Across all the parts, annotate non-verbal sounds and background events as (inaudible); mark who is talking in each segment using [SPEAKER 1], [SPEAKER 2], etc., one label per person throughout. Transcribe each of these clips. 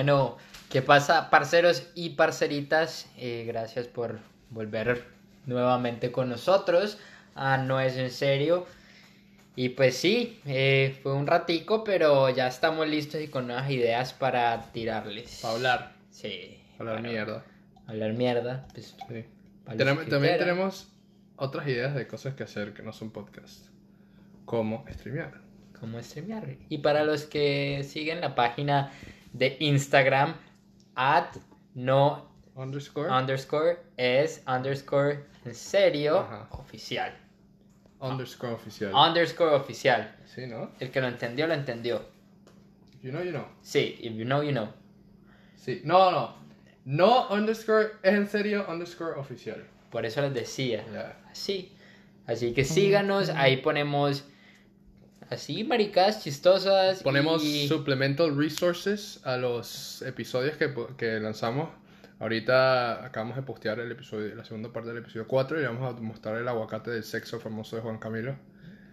[SPEAKER 1] Bueno, ¿qué pasa, parceros y parceritas? Eh, gracias por volver nuevamente con nosotros. Ah, no es en serio. Y pues sí, eh, fue un ratico, pero ya estamos listos y con nuevas ideas para tirarles.
[SPEAKER 2] Para hablar.
[SPEAKER 1] Sí.
[SPEAKER 2] Hablar
[SPEAKER 1] para
[SPEAKER 2] mierda.
[SPEAKER 1] Hablar mierda. Pues,
[SPEAKER 2] Sí. Tenemos- también tenemos otras ideas de cosas que hacer que no son podcast. Como streamear.
[SPEAKER 1] cómo streamear. Y para los que siguen la página de Instagram, at no
[SPEAKER 2] Underscore.
[SPEAKER 1] underscore es underscore en serio
[SPEAKER 2] Ajá.
[SPEAKER 1] oficial.
[SPEAKER 2] underscore oficial.
[SPEAKER 1] Underscore oficial.
[SPEAKER 2] Sí, ¿no?
[SPEAKER 1] El que lo entendió, lo entendió.
[SPEAKER 2] You know, you know.
[SPEAKER 1] Sí, if you know, you know.
[SPEAKER 2] Sí. No, no. No underscore es en serio underscore oficial.
[SPEAKER 1] Por eso les decía.
[SPEAKER 2] Ya.
[SPEAKER 1] Así. Así que síganos, ahí ponemos así maricas chistosas.
[SPEAKER 2] Ponemos
[SPEAKER 1] y...
[SPEAKER 2] supplemental resources a los episodios que, que lanzamos. Ahorita acabamos de postear el episodio, la segunda parte del episodio 4 y vamos a mostrar el aguacate del sexo famoso de Juan Camilo.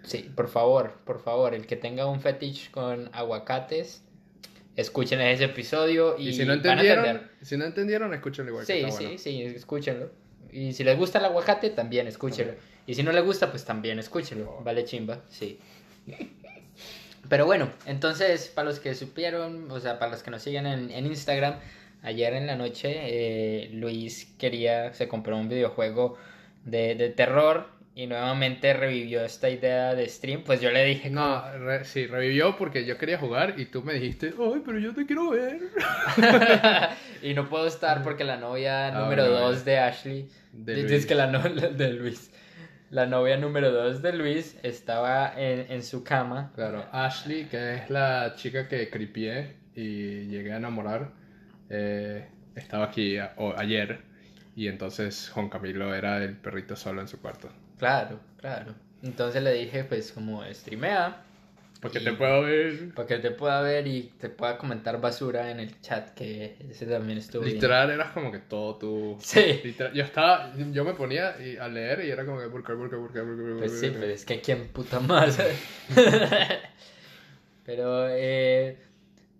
[SPEAKER 1] Sí, por favor, por favor, el que tenga un fetish con aguacates, escuchen ese episodio y,
[SPEAKER 2] Y, si no
[SPEAKER 1] van a
[SPEAKER 2] entendieron,
[SPEAKER 1] entender.
[SPEAKER 2] si no entendieron, escúchenlo igual. que
[SPEAKER 1] Sí,
[SPEAKER 2] está
[SPEAKER 1] sí,
[SPEAKER 2] bueno.
[SPEAKER 1] sí, escúchenlo. Y si les gusta el aguacate, también escúchenlo. Y si no les gusta, pues también escúchenlo. Vale chimba, sí. Pero bueno, entonces, para los que supieron, o sea, para los que nos siguen en, en Instagram, ayer en la noche eh, Luis quería, se compró un videojuego de, de terror y nuevamente revivió esta idea de stream. Pues yo le dije,
[SPEAKER 2] No, re- sí, revivió porque yo quería jugar y tú me dijiste, ay, pero yo te quiero ver. (laughs)
[SPEAKER 1] y no puedo estar porque la novia
[SPEAKER 2] Ah,
[SPEAKER 1] número
[SPEAKER 2] bueno,
[SPEAKER 1] 2 de Ashley,
[SPEAKER 2] De
[SPEAKER 1] es que la no- (laughs) de Luis, la novia número 2 de Luis estaba en, en su cama.
[SPEAKER 2] Claro, Ashley, que es la chica que cripié y llegué a enamorar, eh, estaba aquí a- o- ayer y entonces Juan Camilo era el perrito solo en su cuarto.
[SPEAKER 1] Claro, claro. Entonces le dije, pues como streamea,
[SPEAKER 2] Porque te puedo ver.
[SPEAKER 1] para que te pueda ver y te pueda comentar basura en el chat, que ese también estuvo bien.
[SPEAKER 2] Literal, eras como que todo tu...
[SPEAKER 1] Sí.
[SPEAKER 2] Literal, yo estaba, yo me ponía y- a leer y era como que, ¿por qué, por qué, por qué, por qué, por qué,
[SPEAKER 1] Pues sí,
[SPEAKER 2] qué?".
[SPEAKER 1] pues es que quién puta más. (laughs) Pero, eh,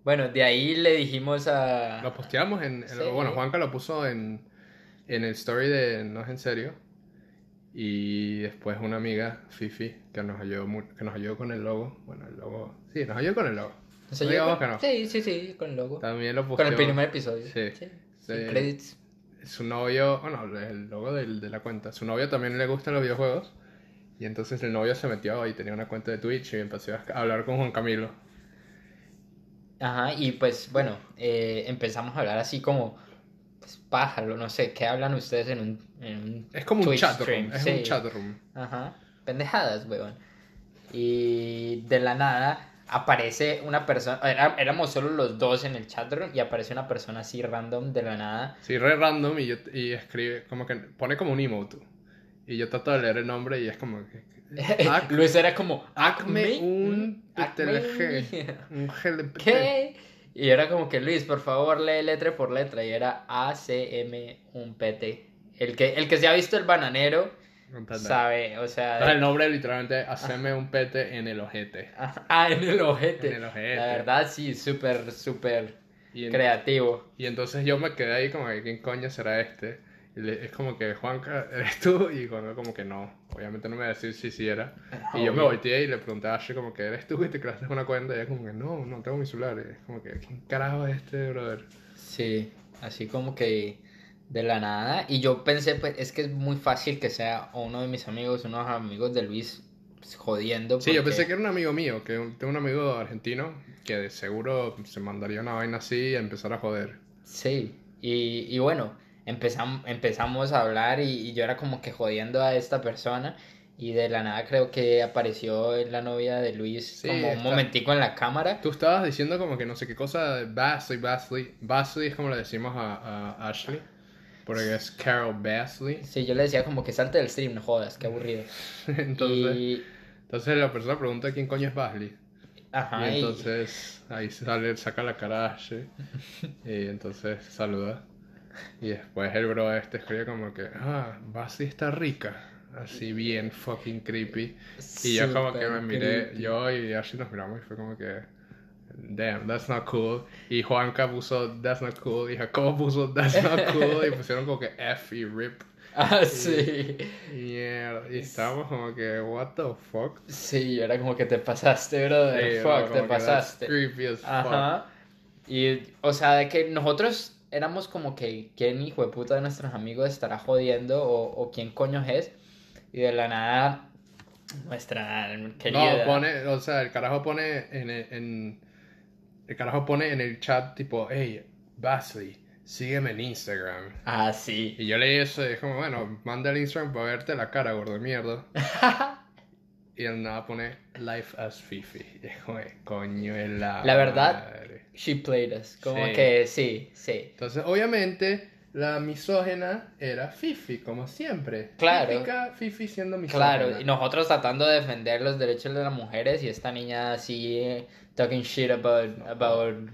[SPEAKER 1] bueno, de ahí le dijimos a...
[SPEAKER 2] Lo posteamos en, en-
[SPEAKER 1] Sí.
[SPEAKER 2] bueno, Juanca lo puso en, en el story de No es en serio. Y después una amiga, Fifi, que nos ayudó, que nos ayudó con el logo. Bueno, el logo. Sí, nos ayudó con el logo.
[SPEAKER 1] O sea,
[SPEAKER 2] No
[SPEAKER 1] yo
[SPEAKER 2] digamos
[SPEAKER 1] con-
[SPEAKER 2] que no.
[SPEAKER 1] Sí, sí, sí, con el logo.
[SPEAKER 2] También lo
[SPEAKER 1] Con
[SPEAKER 2] posteó.
[SPEAKER 1] el primer episodio.
[SPEAKER 2] Sí.
[SPEAKER 1] Sin
[SPEAKER 2] Sí.
[SPEAKER 1] credits.
[SPEAKER 2] Su novio, bueno, el logo del- de la cuenta. Su novio también le gustan los videojuegos. Y entonces el novio se metió y tenía una cuenta de Twitch y empezó a hablar con Juan Camilo.
[SPEAKER 1] Ajá, y pues bueno, eh, empezamos a hablar así como, pues pájaro, no sé, ¿qué hablan ustedes en un, en un
[SPEAKER 2] Es como un
[SPEAKER 1] Twitch
[SPEAKER 2] chat
[SPEAKER 1] stream?
[SPEAKER 2] room. Es
[SPEAKER 1] Sí.
[SPEAKER 2] un chat room.
[SPEAKER 1] Ajá, pendejadas, weón. Y de la nada aparece una persona, era- éramos solo los dos en el chat room y aparece una persona así random de la nada.
[SPEAKER 2] Sí, re random y, yo, y escribe, como que pone como un emote. Y yo trato de leer el nombre y es como que... (laughs)
[SPEAKER 1] Luis era como,
[SPEAKER 2] Acme un
[SPEAKER 1] Acme.
[SPEAKER 2] Un GLPT.
[SPEAKER 1] ¿Qué? Y era como que Luis, por favor, lee letra por letra. Y era ACM un PT. El que, el que se ha visto el bananero
[SPEAKER 2] PT.
[SPEAKER 1] sabe, o sea.
[SPEAKER 2] El nombre literalmente, haceme un pete en el ojete. (laughs)
[SPEAKER 1] Ah, en el ojete.
[SPEAKER 2] En el ojete.
[SPEAKER 1] La verdad, sí, súper, súper creativo.
[SPEAKER 2] y entonces yo me quedé ahí como que, ¿quién coño será este? Es como que, Juanca, (laughs) ¿eres tú? Y Juanca como que no. Obviamente no me va a decir si sí era. (laughs) Y yo me volteé y le pregunté a Ashley como que, ¿eres tú? Y te creaste una cuenta. Y ella como que, no, no tengo mi celular. Y es como que, ¿quién carajo es este, brother?
[SPEAKER 1] Sí, así como que de la nada. Y yo pensé, pues, es que es muy fácil que sea uno de mis amigos, unos amigos de Luis pues, jodiendo.
[SPEAKER 2] Sí, yo
[SPEAKER 1] porque-
[SPEAKER 2] pensé que era un amigo mío, que tengo un amigo argentino que de seguro se mandaría una vaina así y a empezar a joder.
[SPEAKER 1] Sí, y, y bueno, empezamos, empezamos a hablar y, y yo era como que jodiendo a esta persona y de la nada creo que apareció la novia de Luis
[SPEAKER 2] Sí,
[SPEAKER 1] como un momentico en la cámara.
[SPEAKER 2] Tú estabas diciendo como que no sé qué cosa, Basley, Basley. Basley es como le decimos a, a Ashley, porque es Carol Basley.
[SPEAKER 1] Sí, yo le decía como que salte del stream, no jodas, qué aburrido. (laughs)
[SPEAKER 2] entonces,
[SPEAKER 1] y,
[SPEAKER 2] entonces la persona pregunta quién coño es Basley.
[SPEAKER 1] ajá,
[SPEAKER 2] y
[SPEAKER 1] y-
[SPEAKER 2] entonces ahí sale, saca la cara a Ashley y entonces saluda. (laughs) Y después el bro este escribe como que, ah, Basley está rica. Así bien fucking creepy. Y yo como que me miré,
[SPEAKER 1] creepy.
[SPEAKER 2] yo y Ashley nos miramos y fue como que damn, that's not cool. Y Juanca puso, that's not cool. Y Jacobo puso, that's not cool. Y pusieron como que F y RIP. (laughs)
[SPEAKER 1] Ah, sí.
[SPEAKER 2] Mierda. Y estábamos como que, what the fuck.
[SPEAKER 1] Sí, era como que te pasaste, brother.
[SPEAKER 2] Sí,
[SPEAKER 1] fuck, te pasaste.
[SPEAKER 2] Creepy as fuck.
[SPEAKER 1] Ajá. Y, o sea, de que nosotros éramos como que, ¿quién hijo de puta de nuestros amigos estará jodiendo? O, o quién coño es. Y de la nada, nuestra querida.
[SPEAKER 2] No, pone, o sea, el carajo pone en, el- en el carajo pone en el chat tipo, hey, Basley, sígueme en Instagram.
[SPEAKER 1] Ah, sí.
[SPEAKER 2] Y yo leí eso y como, bueno, manda el Instagram para verte la cara, gordo de mierda. (laughs) y él nada pone Life as Fifi. Y (laughs) es como, coño de la
[SPEAKER 1] La verdad,
[SPEAKER 2] madre.
[SPEAKER 1] She played us. Como
[SPEAKER 2] Sí.
[SPEAKER 1] que sí, sí.
[SPEAKER 2] Entonces, obviamente, la misógena era Fifi, como siempre.
[SPEAKER 1] Claro.
[SPEAKER 2] Típica Fifi siendo misógena.
[SPEAKER 1] Claro, y nosotros tratando de defender los derechos de las mujeres y esta niña así eh, talking shit about, about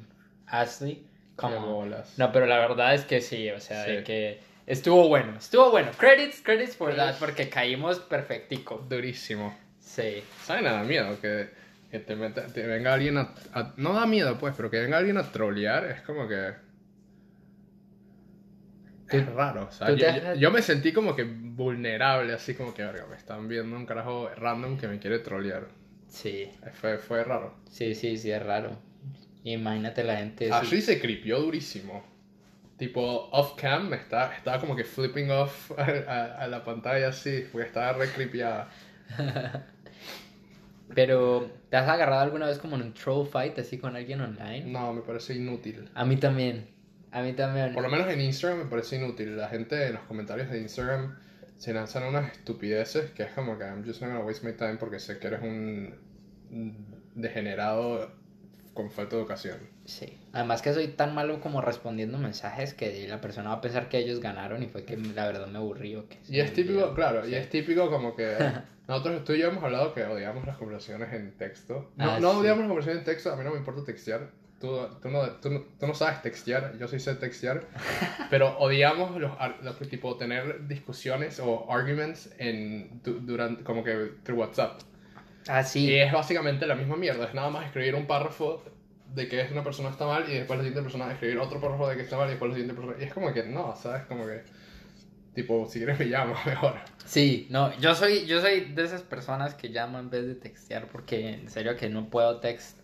[SPEAKER 1] Ashley. On.
[SPEAKER 2] bolas.
[SPEAKER 1] No, pero la verdad es que sí, o sea,
[SPEAKER 2] Sí.
[SPEAKER 1] de que estuvo bueno, estuvo bueno. Credits, credits for that, porque caímos perfectico.
[SPEAKER 2] Durísimo.
[SPEAKER 1] Sí.
[SPEAKER 2] ¿Sabes? Nada miedo que, que te, meta- te venga alguien a, a- No da miedo, pues, pero que venga alguien a trolear es como que. Es raro,
[SPEAKER 1] tú
[SPEAKER 2] Yo,
[SPEAKER 1] has-
[SPEAKER 2] me sentí como que vulnerable, así como que, verga, me están viendo un carajo random que me quiere trolear.
[SPEAKER 1] Sí,
[SPEAKER 2] Fue, fue raro.
[SPEAKER 1] sí, sí, sí, es raro. Imagínate la gente. sí.
[SPEAKER 2] Ashley se cripió durísimo. Tipo, off cam, está, estaba como que flipping off (laughs) a, a- a la pantalla así, porque estaba re. (laughs)
[SPEAKER 1] Pero, ¿te has agarrado alguna vez como en un troll fight así con alguien online?
[SPEAKER 2] No, me parece inútil.
[SPEAKER 1] A mí también. A mí también.
[SPEAKER 2] Por lo menos en Instagram me parece inútil. La gente en los comentarios de Instagram se lanzan unas estupideces que es como que I'm just not gonna waste my time porque sé que eres un degenerado con falta de educación.
[SPEAKER 1] Sí. Además que soy tan malo como respondiendo mensajes que la persona va a pensar que ellos ganaron y fue que la verdad me que...
[SPEAKER 2] Y es típico, claro, y es típico como que (laughs) nosotros, tú y yo hemos hablado que odiamos las conversaciones en texto. No,
[SPEAKER 1] Ah,
[SPEAKER 2] no
[SPEAKER 1] sí.
[SPEAKER 2] odiamos las conversaciones en texto, a mí no me importa textear. Tú, tú, no, tú, no, tú no sabes textear, yo sí sé textear. (laughs) pero odiamos los, los tipo tener discusiones o arguments en, du- durante, como que through WhatsApp.
[SPEAKER 1] Ah, sí.
[SPEAKER 2] Y es básicamente la misma mierda, es nada más escribir un párrafo de que una persona está mal y después la siguiente persona escribir otro párrafo de que está mal y después la siguiente persona... Y es como que no, ¿sabes? Como que... Tipo, si quieres me llamo (laughs) mejor.
[SPEAKER 1] Sí, no, yo soy, yo soy de esas personas que llamo en vez de textear porque en serio que no puedo text.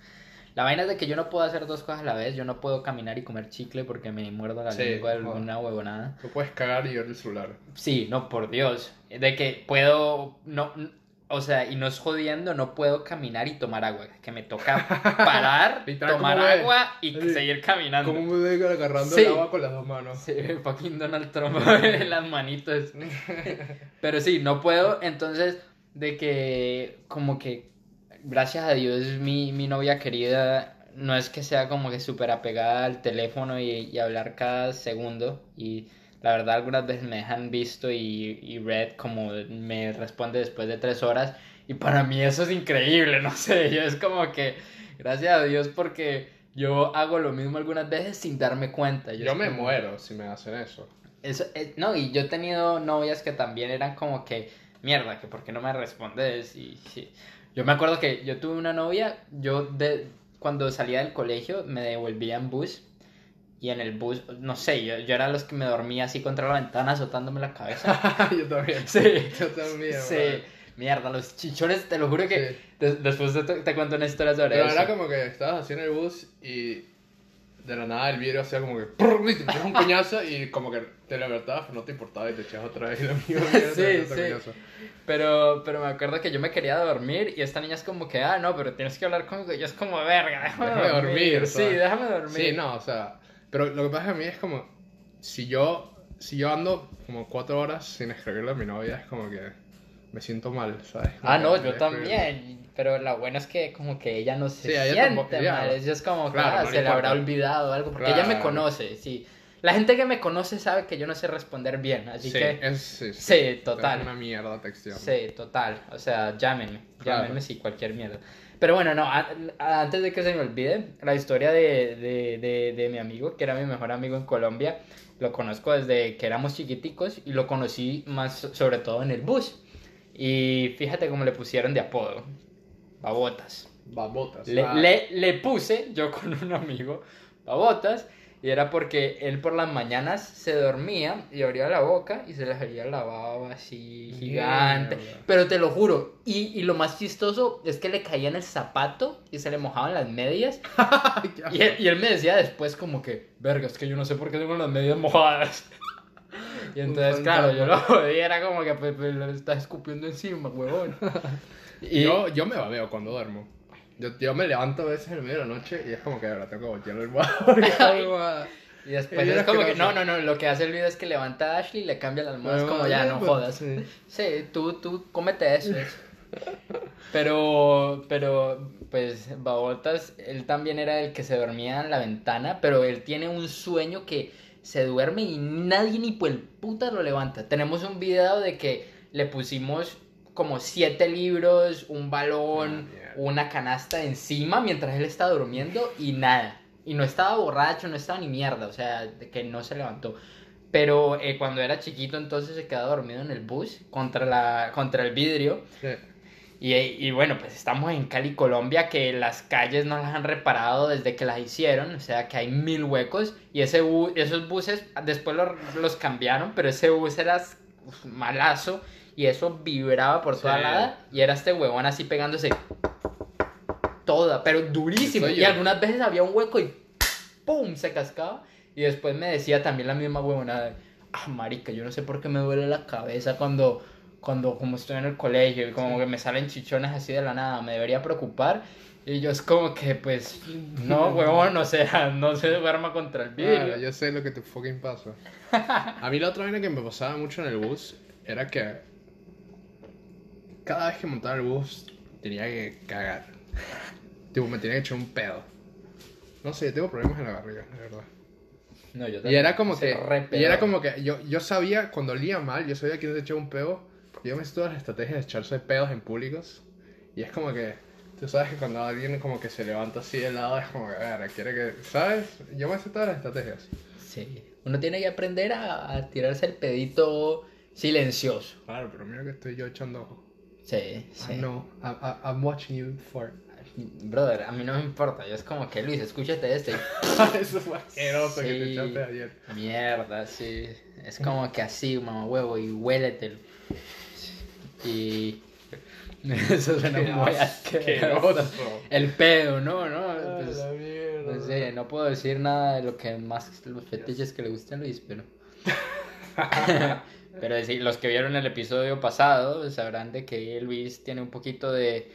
[SPEAKER 1] La vaina es de que yo no puedo hacer dos cosas a la vez. Yo no puedo caminar y comer chicle porque me muerdo la
[SPEAKER 2] Sí,
[SPEAKER 1] lengua de alguna huevonada.
[SPEAKER 2] Tú puedes cagar y ver el celular.
[SPEAKER 1] Sí, no, por Dios. De que puedo, no, o sea, y no es jodiendo, no puedo caminar y tomar agua. Que me toca (laughs) parar, tomar agua y seguir caminando.
[SPEAKER 2] Como un bebé agarrando
[SPEAKER 1] Sí.
[SPEAKER 2] el agua con las dos manos.
[SPEAKER 1] Sí, fucking Donald Trump (laughs) en las manitos. (laughs) Pero sí, no puedo. Entonces, de que, como que, gracias a Dios, mi, mi novia querida no es que sea como que súper apegada al teléfono y, y hablar cada segundo. Y la verdad, algunas veces me dejan visto y, y Red como me responde después de tres horas. Y para mí eso es increíble, (laughs) no sé. Yo es como que, gracias a Dios, porque yo hago lo mismo algunas veces sin darme cuenta.
[SPEAKER 2] Yo me
[SPEAKER 1] como-
[SPEAKER 2] muero si me hacen eso.
[SPEAKER 1] eso, eh, no, y yo he tenido novias que también eran como que, mierda, que por qué no me respondes. Y. Yo me acuerdo que yo tuve una novia, yo de, cuando salía del colegio me devolvía en bus. Y en el bus, no sé, yo, yo era los que me dormía así contra la ventana azotándome la cabeza. (laughs)
[SPEAKER 2] Yo también. (laughs)
[SPEAKER 1] Sí.
[SPEAKER 2] Yo también.
[SPEAKER 1] Sí. Mierda, los chichones, te lo juro que
[SPEAKER 2] Sí.
[SPEAKER 1] de- después te, te cuento una historia sobre
[SPEAKER 2] Pero
[SPEAKER 1] eso.
[SPEAKER 2] era como que estabas así en el bus y de la nada el vidrio hacía como que ¡prr! y te metías un coñazo y como que te pero no te importaba y te echabas otra vez y lo mismo.
[SPEAKER 1] Sí, sí. Pero, pero me acuerdo que yo me quería dormir y esta niña es como que, ah, no, pero tienes que hablar conmigo. Y yo es como, verga, déjame,
[SPEAKER 2] Déjame dormir,
[SPEAKER 1] Sí, déjame dormir.
[SPEAKER 2] Sí, no, o sea, pero lo que pasa a mí es como, si yo, si yo ando como cuatro horas sin escribirle a mi novia, es como que me siento mal, ¿sabes?
[SPEAKER 1] Ah, no,
[SPEAKER 2] Como
[SPEAKER 1] yo
[SPEAKER 2] que escribirle.
[SPEAKER 1] también. Pero lo bueno es que como que ella no se
[SPEAKER 2] Sí, a ella
[SPEAKER 1] siente
[SPEAKER 2] tampoco-
[SPEAKER 1] mal. Ella es como que
[SPEAKER 2] Claro,
[SPEAKER 1] ah,
[SPEAKER 2] no
[SPEAKER 1] se le habrá olvidado algo. Porque ella me
[SPEAKER 2] Claro.
[SPEAKER 1] conoce, sí. La gente que me conoce sabe que yo no sé responder bien. Así
[SPEAKER 2] Sí,
[SPEAKER 1] que...
[SPEAKER 2] es, sí,
[SPEAKER 1] Sí, total.
[SPEAKER 2] Es una mierda textión.
[SPEAKER 1] Sí, total. O sea, llámenme.
[SPEAKER 2] Claro.
[SPEAKER 1] Llámenme si cualquier mierda. Pero bueno, no, a- a- antes de que se me olvide, la historia de, de, de, de mi amigo, que era mi mejor amigo en Colombia, lo conozco desde que éramos chiquiticos y lo conocí más so- sobre todo en el bus. Y fíjate cómo le pusieron de apodo. Babotas.
[SPEAKER 2] Babotas.
[SPEAKER 1] Le,
[SPEAKER 2] Ah,
[SPEAKER 1] le, le puse yo con un amigo babotas y era porque él por las mañanas se dormía y abría la boca y se le salía la baba así gigante. Pero te lo juro, y, y lo más chistoso es que le caía en el zapato y se le mojaban las medias. (laughs) Y él, y él me decía después como que, verga, es que yo no sé por qué tengo las medias mojadas. (laughs) Y entonces, claro, yo lo
[SPEAKER 2] fantasma.
[SPEAKER 1] jodí, era como que pues, pues, lo estás escupiendo encima, huevón. (laughs) Y
[SPEAKER 2] Yo, yo me babeo cuando duermo. Yo, yo me levanto a veces en el medio de la noche y es como que ahora tengo que voltear el (laughs) almohada. almohada.
[SPEAKER 1] Y después
[SPEAKER 2] Y
[SPEAKER 1] es como que, no, no, no, lo que hace el video es que levanta a Ashley y le cambia las almohadas
[SPEAKER 2] Bueno,
[SPEAKER 1] como ya, no
[SPEAKER 2] pues,
[SPEAKER 1] jodas.
[SPEAKER 2] sí.
[SPEAKER 1] Sí, tú, tú, cómete eso. (laughs) Pero, pero, pues, Babotas, él también era el que se dormía en la ventana, pero él tiene un sueño que se duerme y nadie ni por el puta lo levanta. Tenemos un video de que le pusimos como siete libros, un balón,
[SPEAKER 2] Ah.
[SPEAKER 1] Una canasta encima mientras él estaba durmiendo y nada. Y no estaba borracho, no estaba ni mierda, o sea, que no se levantó. Pero eh, cuando era chiquito entonces se quedaba dormido en el bus contra, la, contra el vidrio.
[SPEAKER 2] Sí.
[SPEAKER 1] Y, y bueno, pues estamos en Cali, Colombia, que las calles no las han reparado desde que las hicieron, o sea que hay mil huecos. Y ese bu- esos buses después los, los cambiaron, pero ese bus era malazo y eso vibraba por toda
[SPEAKER 2] Sí.
[SPEAKER 1] lada. Y era este huevón así pegándose toda, pero durísimo. Y algunas veces había un hueco y ¡pum! se cascaba. Y después me decía también la misma huevona de, ah, marica, yo no sé por qué me duele la cabeza cuando, cuando como estoy en el colegio y como que me salen chichones así de la nada, me debería preocupar. Y yo es como que, pues, no, (laughs) huevón, o sea, no se duerma contra el vidrio.
[SPEAKER 2] Claro, yo sé lo que te fucking pasa. (laughs) A mí la otra vaina que me pasaba mucho en el bus era que cada vez que montaba el bus tenía que cagar. Tipo, me tenía que echar un pedo. No sé, yo tengo problemas en la barriga, de verdad.
[SPEAKER 1] No, yo
[SPEAKER 2] Y
[SPEAKER 1] también
[SPEAKER 2] era como que, y era como que yo, yo sabía cuando olía mal, yo sabía quién se echaba un pedo. Yo me sé todas las estrategias de echarse pedos en públicos. Y es como que, tú sabes que cuando alguien como que se levanta así de lado, es como que, a ver, quiere que, ¿sabes? Yo me sé todas las estrategias.
[SPEAKER 1] Sí, uno tiene que aprender a, a tirarse el pedito silencioso.
[SPEAKER 2] Claro, pero mira que estoy yo echando ojo.
[SPEAKER 1] Sí, sí.
[SPEAKER 2] I know, I, I, I'm watching you fart.
[SPEAKER 1] Brother, a mí no me importa, yo es como que Luis, escúchate este. (laughs)
[SPEAKER 2] Eso fue asqueroso que te echaste ayer.
[SPEAKER 1] Mierda, sí. Es como que así, mamá huevo, y huéletelo. Y. (laughs) Eso suena muy asqueroso. El pedo, ¿no? ¿no? Pues,
[SPEAKER 2] la mierda.
[SPEAKER 1] no sé, no puedo decir nada de lo que más los fetiches que le gustan a Luis, pero. (laughs) pero sí, los que vieron el episodio pasado sabrán de que Luis tiene un poquito de.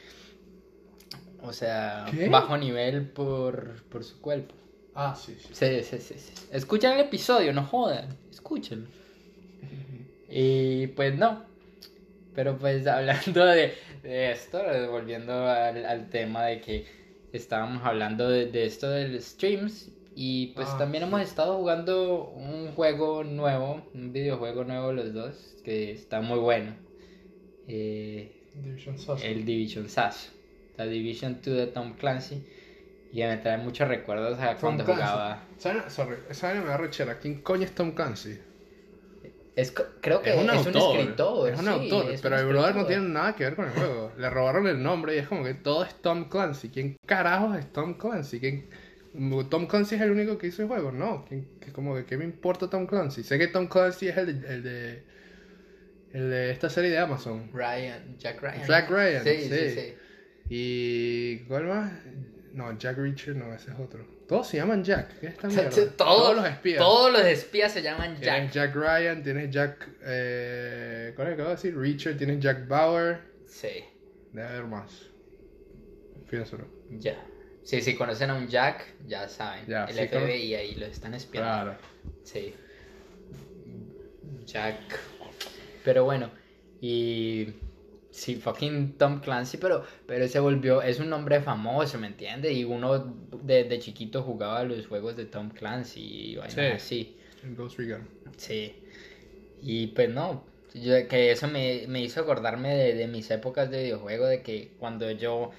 [SPEAKER 1] O sea,
[SPEAKER 2] ¿Qué?
[SPEAKER 1] bajo nivel por, por su cuerpo.
[SPEAKER 2] Ah, sí, sí.
[SPEAKER 1] Sí, sí, sí, sí. Escuchen el episodio, no jodan. Escúchenlo. Y pues no. Pero pues (laughs) hablando de, de esto, volviendo al, al tema de que estábamos hablando de, de esto del streams. Y pues
[SPEAKER 2] Ah,
[SPEAKER 1] también
[SPEAKER 2] sí.
[SPEAKER 1] hemos estado jugando un juego nuevo, un videojuego nuevo los dos, que está muy bueno. Eh,
[SPEAKER 2] Division
[SPEAKER 1] el Division Sash. La Division 2 de Tom Clancy. Y me trae muchos recuerdos a
[SPEAKER 2] Tom
[SPEAKER 1] cuando
[SPEAKER 2] Clancy.
[SPEAKER 1] jugaba.
[SPEAKER 2] ¿Saben? Sorry, me da rechera. ¿Quién coño es Tom Clancy?
[SPEAKER 1] Es, creo que es un, escritor.
[SPEAKER 2] Es un
[SPEAKER 1] sí,
[SPEAKER 2] autor,
[SPEAKER 1] es un
[SPEAKER 2] pero el brother no tiene nada que ver con el juego. Le robaron el nombre y es como que todo es Tom Clancy. ¿Quién carajos es Tom Clancy? ¿Quién... ¿Tom Clancy es el único que hizo el juego? No. ¿Quién- qué- como que, ¿Qué me importa Tom Clancy? Sé que Tom Clancy es el de, el de, el de esta serie de Amazon.
[SPEAKER 1] Ryan, Jack Ryan.
[SPEAKER 2] Jack Ryan,
[SPEAKER 1] Sí, sí,
[SPEAKER 2] sí.
[SPEAKER 1] sí.
[SPEAKER 2] ¿Y cuál más? No, Jack Reacher no, ese es otro. Todos se llaman Jack. ¿Qué es esta (laughs) mierda?
[SPEAKER 1] Todos,
[SPEAKER 2] los espías.
[SPEAKER 1] Todos los espías se llaman
[SPEAKER 2] Tienes
[SPEAKER 1] Jack.
[SPEAKER 2] Jack Ryan, tienes Jack. Eh, ¿Cuál es el que acabo de decir? Reacher, tienes Jack Bauer.
[SPEAKER 1] Sí,
[SPEAKER 2] Debe haber más. Piénsalo.
[SPEAKER 1] ya. Sí, si conocen a un Jack, ya saben.
[SPEAKER 2] Ya,
[SPEAKER 1] el
[SPEAKER 2] sí,
[SPEAKER 1] FBI ahí lo están espiando.
[SPEAKER 2] Claro.
[SPEAKER 1] Sí. Jack. Pero bueno, y. Sí, fucking Tom Clancy, pero, pero se volvió. Es un nombre famoso, ¿me entiendes? Y uno de, de chiquito jugaba los juegos de Tom Clancy y vainas
[SPEAKER 2] Sí.
[SPEAKER 1] así.
[SPEAKER 2] Ghost Recon.
[SPEAKER 1] Sí. Y pues no. Yo, que eso me, me hizo acordarme de, de mis épocas de videojuego, de que cuando yo.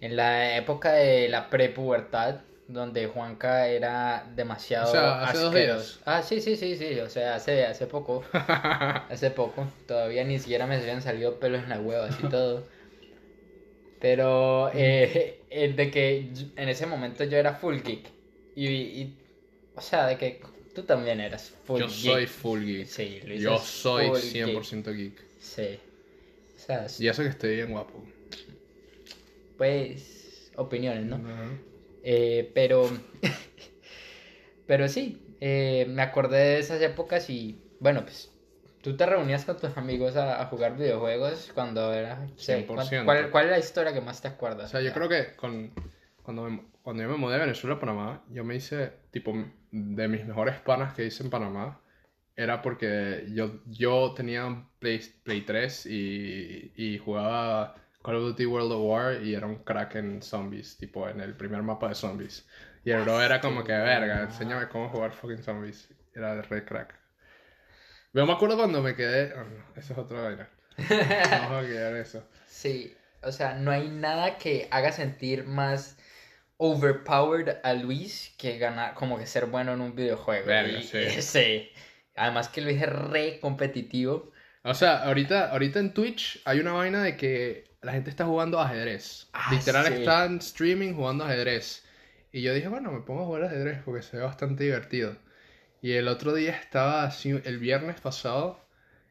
[SPEAKER 1] En la época de la prepubertad, donde Juanca era demasiado
[SPEAKER 2] O sea, hace dos
[SPEAKER 1] asqueroso.
[SPEAKER 2] días.
[SPEAKER 1] Ah, sí, sí, sí, sí. O sea, hace, hace poco. (laughs) hace poco. Todavía ni siquiera me habían salido pelos en la hueva, así todo. Pero (laughs) eh, eh, de que yo- en ese momento yo era full geek. Y, y- o sea, de que tú también eras full
[SPEAKER 2] Yo
[SPEAKER 1] geek.
[SPEAKER 2] soy full geek.
[SPEAKER 1] Sí, Luis
[SPEAKER 2] Yo soy
[SPEAKER 1] full
[SPEAKER 2] 100% geek.
[SPEAKER 1] Sí. O sea,
[SPEAKER 2] Y eso que estoy bien guapo.
[SPEAKER 1] pues opiniones, ¿no? Eh, pero, pero sí, eh, me acordé de esas épocas y bueno, pues tú te reunías con tus amigos a, a jugar videojuegos cuando era... sé, ¿cuál,
[SPEAKER 2] 100%.
[SPEAKER 1] cuál, cuál es la historia que más te acuerdas?
[SPEAKER 2] O sea, yo creo que con, cuando, me- cuando yo me mudé de Venezuela a Panamá, yo me hice, tipo, de mis mejores panas que hice en Panamá, era porque yo, yo tenía Play, Play 3 y, y jugaba Call of Duty World of War y era un crack en zombies, tipo, en el primer mapa de zombies. Y el bro era como que, verga, enséñame cómo jugar fucking zombies. Era de red crack. Yo me acuerdo cuando me quedé... ah, no, eso es otra vaina. (laughs) Vamos a quedar eso.
[SPEAKER 1] Sí, o sea, no hay nada que haga sentir más overpowered a Luis que ganar, como que ser bueno en un videojuego.
[SPEAKER 2] Verga,
[SPEAKER 1] Y-
[SPEAKER 2] sí.
[SPEAKER 1] sí. Además que Luis es re competitivo.
[SPEAKER 2] O sea, ahorita, ahorita en Twitch hay una vaina de que la gente está jugando ajedrez.
[SPEAKER 1] Ah,
[SPEAKER 2] Literal
[SPEAKER 1] sí.
[SPEAKER 2] están streaming jugando ajedrez. Y yo dije, bueno, me pongo a jugar ajedrez porque se ve bastante divertido. Y el otro día estaba así, el viernes pasado,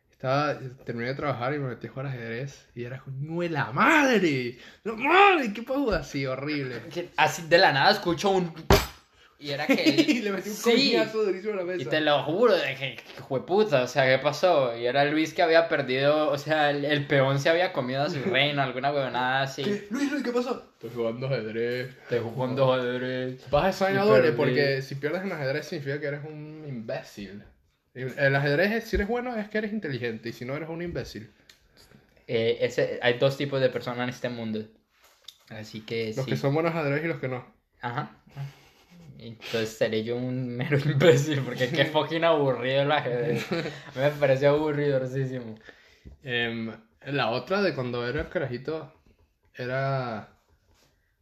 [SPEAKER 2] estaba, terminé de trabajar y me metí a jugar ajedrez. Y era como, ¡no la madre! ¡No madre! ¿Qué puedo jugar así? Horrible. (laughs)
[SPEAKER 1] Así de la nada escucho un... Y era (laughs) que...
[SPEAKER 2] y le metí un
[SPEAKER 1] Sí.
[SPEAKER 2] coñazo durísimo a la mesa.
[SPEAKER 1] Y te lo juro, de que, que jueputa, o sea, ¿qué pasó? Y era Luis que había perdido, o sea, el, el peón se había comido a su (laughs) reino, alguna huevonada así.
[SPEAKER 2] ¿Qué? Luis, Luis, ¿qué pasó? Estoy jugando ajedrez.
[SPEAKER 1] Te jugando ajedrez.
[SPEAKER 2] Vas a doble
[SPEAKER 1] perdí.
[SPEAKER 2] porque si pierdes en ajedrez significa que eres un imbécil. El ajedrez, es- si eres bueno, es que eres inteligente y si no, eres un imbécil.
[SPEAKER 1] Eh, ese, hay dos tipos de personas en este mundo. Así que
[SPEAKER 2] Los
[SPEAKER 1] sí.
[SPEAKER 2] que son buenos ajedrez y los que no.
[SPEAKER 1] Ajá. Entonces seré yo un (laughs) mero imbécil porque qué (laughs) fucking aburrido el ajedrez. Me pareció aburridorcísimo.
[SPEAKER 2] Em, la otra de cuando era carajito era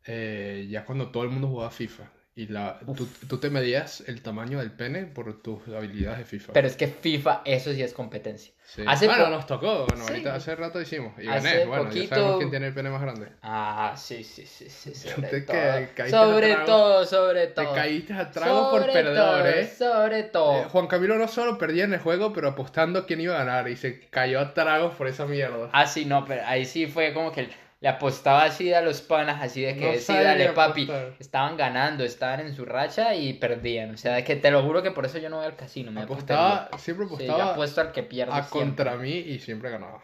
[SPEAKER 2] eh, ya cuando todo el mundo jugaba FIFA. Y la, tú, tú te medías el tamaño del pene por tus habilidades de FIFA.
[SPEAKER 1] Pero es que FIFA, eso sí es competencia.
[SPEAKER 2] Sí.
[SPEAKER 1] hace
[SPEAKER 2] bueno, nos tocó. Bueno,
[SPEAKER 1] Sí.
[SPEAKER 2] ahorita hace rato hicimos. Y
[SPEAKER 1] Hace
[SPEAKER 2] gané. Bueno,
[SPEAKER 1] poquito-
[SPEAKER 2] ya sabemos quién tiene el pene más grande.
[SPEAKER 1] Ah, sí, sí, sí, sí. (laughs) Sobre todo.
[SPEAKER 2] caíste
[SPEAKER 1] sobre
[SPEAKER 2] trago.
[SPEAKER 1] todo, sobre
[SPEAKER 2] Te
[SPEAKER 1] todo.
[SPEAKER 2] caíste a trago por perdedor,
[SPEAKER 1] todo,
[SPEAKER 2] ¿eh?
[SPEAKER 1] Sobre todo.
[SPEAKER 2] Eh, Juan Camilo no solo perdía en el juego, pero apostando quién iba a ganar y se cayó a tragos por esa mierda.
[SPEAKER 1] Ah, sí, no, pero ahí sí fue como que le apostaba así a los panas, así de que
[SPEAKER 2] No
[SPEAKER 1] sí, dale papi.
[SPEAKER 2] apostar.
[SPEAKER 1] Estaban ganando, estaban en su racha y perdían. O sea, es que te lo juro que por eso yo no voy al casino. Me
[SPEAKER 2] Apostaba, siempre
[SPEAKER 1] Sí, yo
[SPEAKER 2] apostaba
[SPEAKER 1] apuesto al que pierde.
[SPEAKER 2] a
[SPEAKER 1] siempre.
[SPEAKER 2] contra mí y siempre ganaba.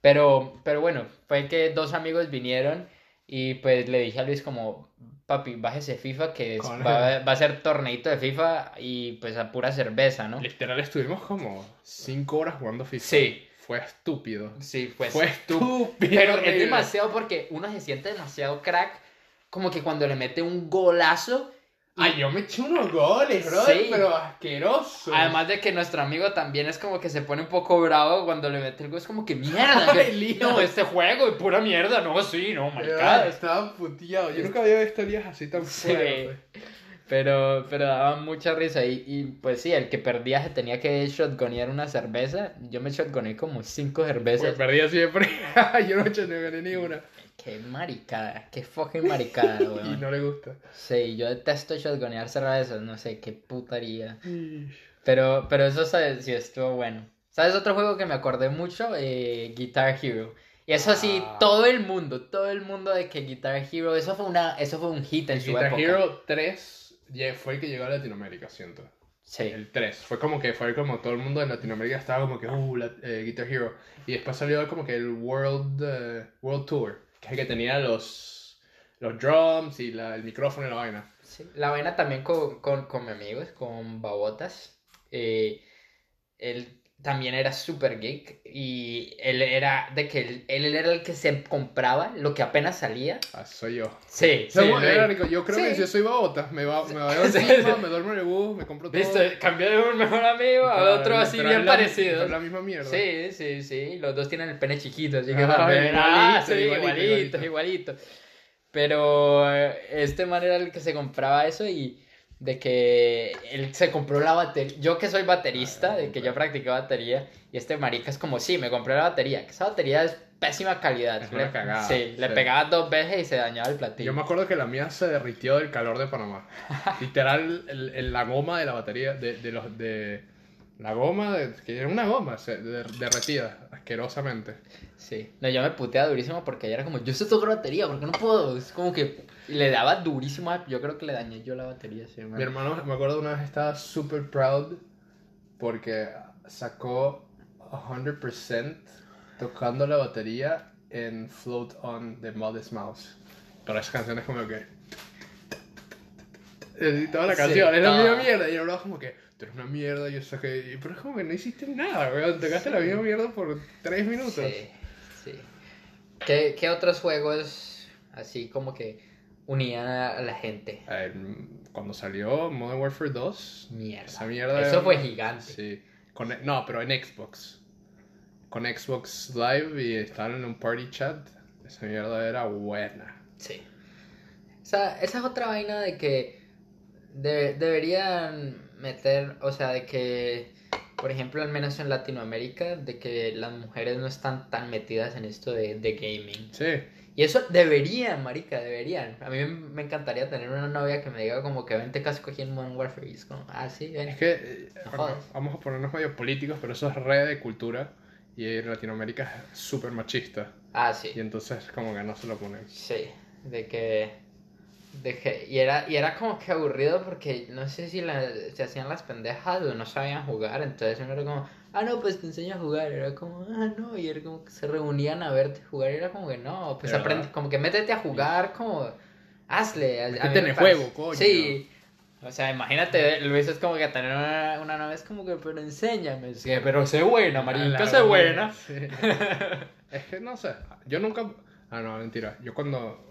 [SPEAKER 1] Pero, pero bueno, fue que dos amigos vinieron y pues le dije a Luis como, papi, bájese FIFA que es- va, va a ser torneito de FIFA y pues a pura cerveza, ¿no?
[SPEAKER 2] Literal estuvimos como 5 horas jugando FIFA.
[SPEAKER 1] Sí.
[SPEAKER 2] Fue estúpido.
[SPEAKER 1] Sí, pues.
[SPEAKER 2] Fue estúpido.
[SPEAKER 1] Pero es
[SPEAKER 2] horrible.
[SPEAKER 1] demasiado porque uno se siente demasiado crack, como que cuando le mete un golazo. y-
[SPEAKER 2] Ay, yo me eché unos goles, bro.
[SPEAKER 1] Sí.
[SPEAKER 2] Pero asqueroso.
[SPEAKER 1] Además de que nuestro amigo también es como que se pone un poco bravo cuando le mete el gol. Es como que mierda. (laughs) que- no, este juego es pura mierda. No, sí, no, maricada.
[SPEAKER 2] Estaba puteado. Yo nunca había visto lías así tan
[SPEAKER 1] Sí.
[SPEAKER 2] fuertes.
[SPEAKER 1] Pero, pero daba mucha risa. Y, y pues sí, el que perdía se tenía que shotgunear una cerveza. Yo me shotguneé como cinco
[SPEAKER 2] Pues
[SPEAKER 1] cervezas.
[SPEAKER 2] perdía siempre. (laughs) yo no eché ni una.
[SPEAKER 1] Qué maricada, qué fucking maricada, (laughs)
[SPEAKER 2] Y
[SPEAKER 1] weón.
[SPEAKER 2] no le gusta.
[SPEAKER 1] Sí, yo detesto shotgunear cervezas, no sé, qué putaría. Pero, pero eso sí sí estuvo bueno. ¿Sabes otro juego que me acordé mucho? Eh, Guitar Hero. Y eso sí,
[SPEAKER 2] Ah.
[SPEAKER 1] todo el mundo, todo el mundo de que Guitar Hero, eso fue una, eso fue un hit en su
[SPEAKER 2] Guitar
[SPEAKER 1] época.
[SPEAKER 2] Hero 3 ya fue el que llegó a Latinoamérica, siento.
[SPEAKER 1] Sí.
[SPEAKER 2] El 3. Fue como que fue como todo el mundo en Latinoamérica estaba como que, uh, la- eh, Guitar Hero. Y después salió como que el World, eh, World Tour, que es el que tenía los, los drums y la- el micrófono y la vaina.
[SPEAKER 1] Sí, La vaina también con, con, con mis amigos, con Babotas. eh, él también era super geek y él era de que él, él era el que se compraba lo que apenas salía.
[SPEAKER 2] Ah, soy yo.
[SPEAKER 1] Sí, sí.
[SPEAKER 2] Era rico. Yo creo que si yo soy babota, me va, me va
[SPEAKER 1] Sí,
[SPEAKER 2] encima,
[SPEAKER 1] sí.
[SPEAKER 2] me duermo en el bus, me compro todo.
[SPEAKER 1] ¿Viste? Cambió de un mejor amigo a
[SPEAKER 2] Claro,
[SPEAKER 1] otro así bien
[SPEAKER 2] la-
[SPEAKER 1] parecido.
[SPEAKER 2] La misma mierda.
[SPEAKER 1] Sí, sí, sí. Los dos tienen el pene chiquito, así que también. Ah,
[SPEAKER 2] igualito,
[SPEAKER 1] sí,
[SPEAKER 2] igualito,
[SPEAKER 1] igualito, igualito. Pero eh, este man era el que se compraba eso y de que él se compró la batería. Yo que soy baterista,
[SPEAKER 2] Ah,
[SPEAKER 1] de que yo practiqué batería, y este marica es como, sí, me compré la batería. Que esa batería es pésima calidad.
[SPEAKER 2] Es una
[SPEAKER 1] Le-
[SPEAKER 2] cagada,
[SPEAKER 1] Sí, le pegaba dos veces y se dañaba el platillo.
[SPEAKER 2] Yo me acuerdo que la mía se derritió del calor de Panamá. (laughs) Literal, el- el- la goma de la batería, de, de los, de la goma, de, que era una goma, se de- derretida, asquerosamente.
[SPEAKER 1] Sí. No, yo me puteaba durísimo porque ella era como, yo sé tocar batería, porque no puedo. Es como que le daba durísimo. a- Yo creo que le dañé yo la batería, sí,
[SPEAKER 2] Mi hermano, me acuerdo una vez estaba super proud porque sacó 100% tocando la batería en Float On de Modest Mouse. Pero esa canción es como que. Y toda la
[SPEAKER 1] Sí,
[SPEAKER 2] canción es la misma mierda. Y yo hablaba como que, tú eres una mierda, yo saqué. Pero es como que no hiciste nada, weón. Tocaste la misma mierda por 3 minutos.
[SPEAKER 1] Sí, sí. ¿Qué, qué otros juegos así como que unían a la gente?
[SPEAKER 2] Cuando salió Modern Warfare 2,
[SPEAKER 1] Mierda.
[SPEAKER 2] esa mierda.
[SPEAKER 1] Eso
[SPEAKER 2] era-
[SPEAKER 1] fue gigante.
[SPEAKER 2] Sí. Con, no, pero en Xbox. Con Xbox Live y estaban en un party chat. Esa mierda era buena.
[SPEAKER 1] Sí. Esa, esa es otra vaina de que de- deberían meter, o sea, de que, por ejemplo, al menos en Latinoamérica, de que las mujeres no están tan metidas en esto de, de gaming.
[SPEAKER 2] Sí.
[SPEAKER 1] Y eso deberían, marica, deberían. A mí me, encantaría tener una novia que me diga como que vente casi cogí en Modern Warfare y es como, ah, sí, ven.
[SPEAKER 2] Es que eh,
[SPEAKER 1] No
[SPEAKER 2] vamos a ponernos medio políticos, pero eso es red de cultura. Y Latinoamérica es súper machista.
[SPEAKER 1] Ah,
[SPEAKER 2] Y
[SPEAKER 1] sí.
[SPEAKER 2] entonces como que no se lo ponen.
[SPEAKER 1] Sí, de que... De que y, era, y era como que aburrido porque no sé si la- se hacían las pendejas o no sabían jugar, entonces uno era como, ah, no, pues te enseño a jugar, era como, ah, no, y era como que se reunían a verte jugar, y era como que no, pues
[SPEAKER 2] De
[SPEAKER 1] aprende, como que métete a jugar, como, hazle. a- mí me
[SPEAKER 2] juego, coño.
[SPEAKER 1] Sí. O sea, imagínate, Luis es como que tener una, una novia es como que, pero enséñame, sí, pero sé buena, marica, sé buena.
[SPEAKER 2] Sí. (laughs) es que no sé, yo nunca... Ah, no, mentira. Yo cuando...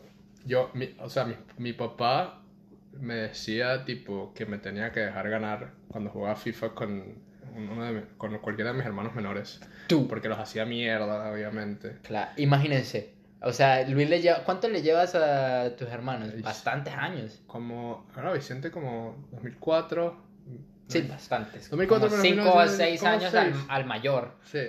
[SPEAKER 2] Yo, mi, o sea, mi, mi papá me decía, tipo, que me tenía que dejar ganar cuando jugaba FIFA con, uno de mi- con cualquiera de mis hermanos menores.
[SPEAKER 1] Tú.
[SPEAKER 2] Porque los hacía mierda, obviamente.
[SPEAKER 1] Claro, imagínense. O sea, Luis le lleva, ¿cuánto le llevas a tus hermanos? Bastantes años.
[SPEAKER 2] Como... Ahora Vicente como 2004...
[SPEAKER 1] Sí, bastantes.
[SPEAKER 2] 2004
[SPEAKER 1] Como
[SPEAKER 2] menos
[SPEAKER 1] cinco o
[SPEAKER 2] 19,
[SPEAKER 1] seis
[SPEAKER 2] como
[SPEAKER 1] años
[SPEAKER 2] seis.
[SPEAKER 1] Al, al mayor.
[SPEAKER 2] Sí,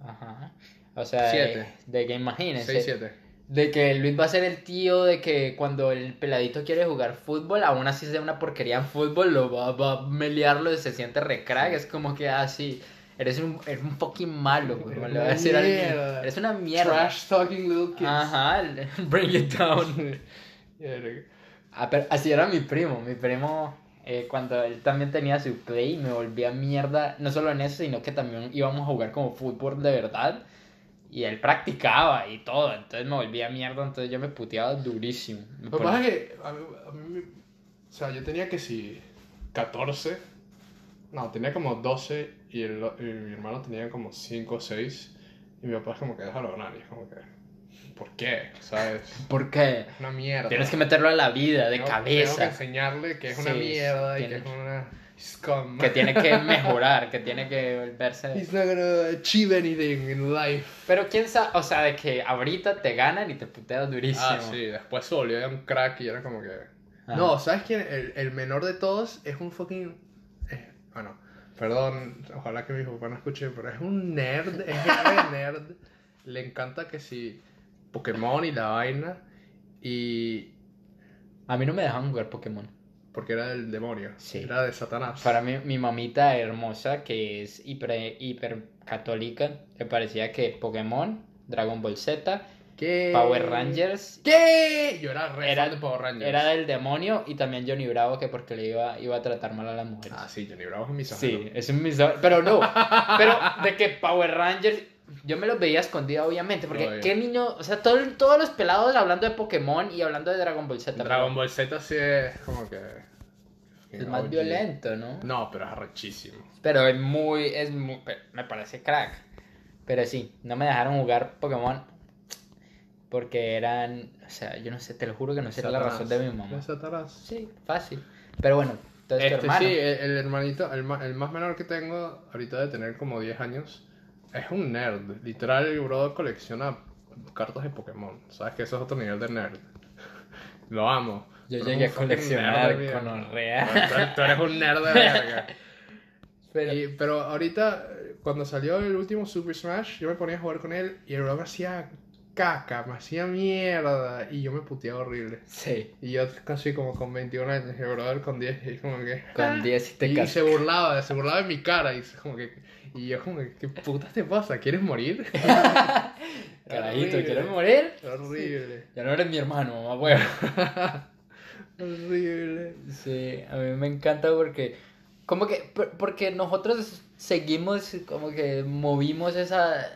[SPEAKER 1] Ajá. O sea,
[SPEAKER 2] Siete.
[SPEAKER 1] eh, de que imagínense.
[SPEAKER 2] 6, 7.
[SPEAKER 1] De que Luis va a ser el tío de que cuando el peladito quiere jugar fútbol, aún así sea una porquería en fútbol, lo va, va a melearlo y se siente recrack. Es como que así, eres un, eres un fucking malo, güey. Le va a decir
[SPEAKER 2] mierda.
[SPEAKER 1] Eres una mierda.
[SPEAKER 2] Trash talking little kids.
[SPEAKER 1] Ajá, (laughs) bring it down. Ah, pero así era mi primo. Mi primo, eh, cuando él también tenía su play, me volvía mierda. No solo en eso, sino que también íbamos a jugar como fútbol de verdad. Y él practicaba y todo. Entonces me volvía mierda. Entonces yo me puteaba durísimo. Me
[SPEAKER 2] Lo que pasa es que a mí, a mí o sea, yo tenía que si 14, no, tenía como 12 y, el, y mi hermano tenía como 5 o 6 y mi papá es como que déjalo ganar y es como que, ¿por qué? ¿Sabes? (laughs)
[SPEAKER 1] ¿Por qué?
[SPEAKER 2] Es una mierda.
[SPEAKER 1] Tienes que meterlo a la vida, de
[SPEAKER 2] Tengo- Tengo que
[SPEAKER 1] cabeza.
[SPEAKER 2] enseñarle que es una
[SPEAKER 1] Sí,
[SPEAKER 2] mierda y que es una scum.
[SPEAKER 1] Que tiene que (laughs) mejorar, que tiene que volverse...
[SPEAKER 2] He's not gonna achieve anything in life.
[SPEAKER 1] Pero quién sabe, o sea, de que ahorita te ganan y te puteas durísimo.
[SPEAKER 2] Ah, sí, después se volvió ya un crack y era como que...
[SPEAKER 1] Ajá.
[SPEAKER 2] No, ¿sabes quién? El, el menor de todos es un fucking... eh, bueno, perdón, ojalá que mi papá no escuche, pero es un nerd, es un (laughs) nerd. Le encanta que si Pokémon y la vaina y...
[SPEAKER 1] A mí no me dejan jugar Pokémon.
[SPEAKER 2] Porque era del demonio,
[SPEAKER 1] Sí.
[SPEAKER 2] era de Satanás.
[SPEAKER 1] Para mí, mi mamita hermosa, que es hiper, hiper católica, le parecía que Pokémon, Dragon Ball Z,
[SPEAKER 2] ¿Qué?
[SPEAKER 1] Power Rangers
[SPEAKER 2] ¿Qué? Yo era re
[SPEAKER 1] Era-
[SPEAKER 2] fan de Power Rangers.
[SPEAKER 1] era del demonio y también Johnny Bravo, que porque le iba, iba a tratar mal a las mujeres.
[SPEAKER 2] Ah, sí, Johnny Bravo es mi
[SPEAKER 1] Sí, es un misógino. Pero no, pero de que Power Rangers, yo me los veía escondida, obviamente, porque
[SPEAKER 2] Obvio.
[SPEAKER 1] qué niño, o sea, todo- todos los pelados hablando de Pokémon y hablando de Dragon Ball Z.
[SPEAKER 2] Dragon
[SPEAKER 1] pero
[SPEAKER 2] Ball Z sí es como que...
[SPEAKER 1] Es más
[SPEAKER 2] OG.
[SPEAKER 1] violento, ¿no?
[SPEAKER 2] No, pero es arrechísimo.
[SPEAKER 1] Pero es muy, es muy, me parece crack. Pero sí, no me dejaron jugar Pokémon porque eran, o sea, yo no sé, te lo juro que no sé la razón de mi mamá.
[SPEAKER 2] Es Satanás.
[SPEAKER 1] Sí, fácil. Pero bueno, entonces tu
[SPEAKER 2] Este,
[SPEAKER 1] hermano.
[SPEAKER 2] sí, el, el hermanito, el, el más menor que tengo, ahorita de tener como 10 años, es un nerd. Literal, el bro colecciona cartas de Pokémon. ¿Sabes que eso es otro nivel de nerd? (laughs) Lo amo.
[SPEAKER 1] Yo
[SPEAKER 2] Pero
[SPEAKER 1] llegué a coleccionar
[SPEAKER 2] nerd
[SPEAKER 1] con. Orrea.
[SPEAKER 2] Tú, eres un nerd de verga. (laughs)
[SPEAKER 1] Pero,
[SPEAKER 2] Y- pero ahorita, cuando salió el último Super Smash, yo me ponía a jugar con él y el bro me hacía caca, me hacía mierda y yo me puteaba horrible.
[SPEAKER 1] Sí.
[SPEAKER 2] Y yo casi como con 21 años, y brother con 10, y como que...
[SPEAKER 1] Con 10 y te
[SPEAKER 2] Y se burlaba, se burlaba de mi cara y como que... Y yo como que, ¿qué putas te pasa? ¿Quieres morir? (laughs)
[SPEAKER 1] Carajito. ¿quieres morir?
[SPEAKER 2] Horrible.
[SPEAKER 1] Ya no eres mi hermano, mamá huevo. (laughs)
[SPEAKER 2] Horrible.
[SPEAKER 1] Sí, a mí me encanta porque, como que, por- porque nosotros seguimos, como que movimos esa,